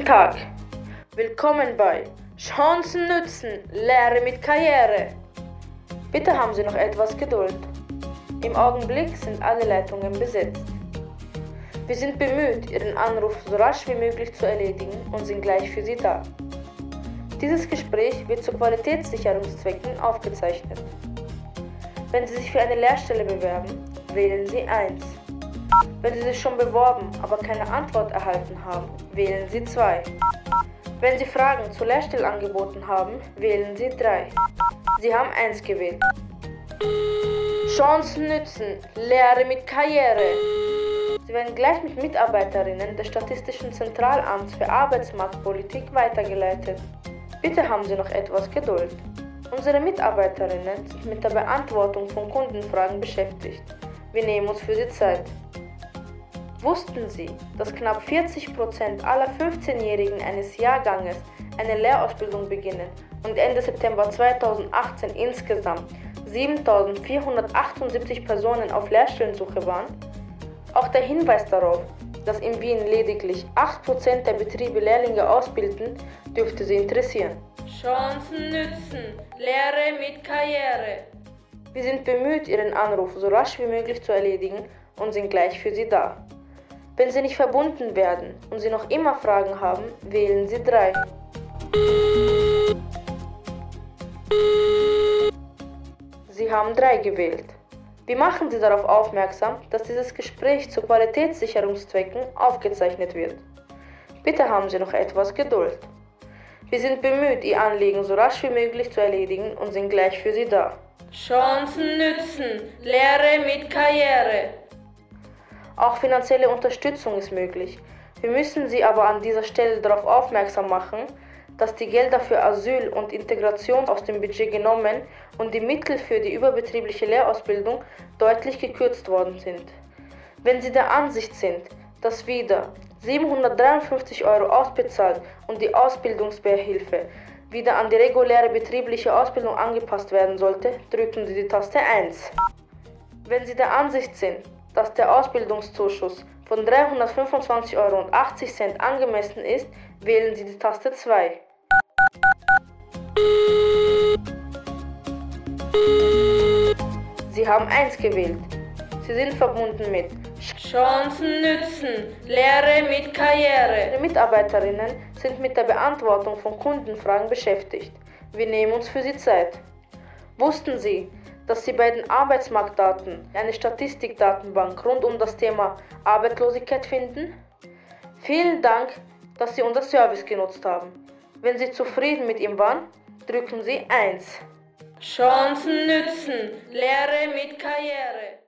Tag. Willkommen bei Chancen nützen, Lehre mit Karriere. Bitte haben Sie noch etwas Geduld. Im Augenblick sind alle Leitungen besetzt. Wir sind bemüht, Ihren Anruf so rasch wie möglich zu erledigen und sind gleich für Sie da. Dieses Gespräch wird zu Qualitätssicherungszwecken aufgezeichnet. Wenn Sie sich für eine Lehrstelle bewerben, wählen Sie 1. Wenn Sie sich schon beworben, aber keine Antwort erhalten haben, wählen Sie 2. Wenn Sie Fragen zu Lehrstellangeboten haben, wählen Sie 3. Sie haben 1 gewählt. Chancen nützen, Lehre mit Karriere. Sie werden gleich mit Mitarbeiterinnen des Statistischen Zentralamts für Arbeitsmarktpolitik weitergeleitet. Bitte haben Sie noch etwas Geduld. Unsere Mitarbeiterinnen sind mit der Beantwortung von Kundenfragen beschäftigt. Wir nehmen uns für Sie Zeit. Wussten Sie, dass knapp 40 Prozent aller 15-Jährigen eines Jahrganges eine Lehrausbildung beginnen und Ende September 2018 insgesamt 7.478 Personen auf Lehrstellensuche waren? Auch der Hinweis darauf, dass in Wien lediglich 8% der Betriebe Lehrlinge ausbilden, dürfte Sie interessieren. Chancen nützen, Lehre mit Karriere. Wir sind bemüht, Ihren Anruf so rasch wie möglich zu erledigen und sind gleich für Sie da. Wenn Sie nicht verbunden werden und Sie noch immer Fragen haben, wählen Sie 3. Sie haben 3 gewählt. Wir machen Sie darauf aufmerksam, dass dieses Gespräch zu Qualitätssicherungszwecken aufgezeichnet wird. Bitte haben Sie noch etwas Geduld. Wir sind bemüht, Ihr Anliegen so rasch wie möglich zu erledigen und sind gleich für Sie da. Chancen nützen, Lehre mit Karriere. Auch finanzielle Unterstützung ist möglich. Wir müssen Sie aber an dieser Stelle darauf aufmerksam machen, dass die Gelder für Asyl und Integration aus dem Budget genommen und die Mittel für die überbetriebliche Lehrausbildung deutlich gekürzt worden sind. Wenn Sie der Ansicht sind, dass wieder 753 Euro ausbezahlt und die Ausbildungsbeihilfe wieder an die reguläre betriebliche Ausbildung angepasst werden sollte, drücken Sie die Taste 1. Wenn Sie der Ansicht sind, dass der Ausbildungszuschuss von 325,80 Euro angemessen ist, wählen Sie die Taste 2. Sie haben 1 gewählt. Sie sind verbunden mit Chancen nützen, Lehre mit Karriere. Die Mitarbeiterinnen sind mit der Beantwortung von Kundenfragen beschäftigt. Wir nehmen uns für Sie Zeit. Wussten Sie, dass Sie bei den Arbeitsmarktdaten eine Statistikdatenbank rund um das Thema Arbeitslosigkeit finden? Vielen Dank, dass Sie unser Service genutzt haben. Wenn Sie zufrieden mit ihm waren, drücken Sie 1. Chancen nützen, Lehre mit Karriere.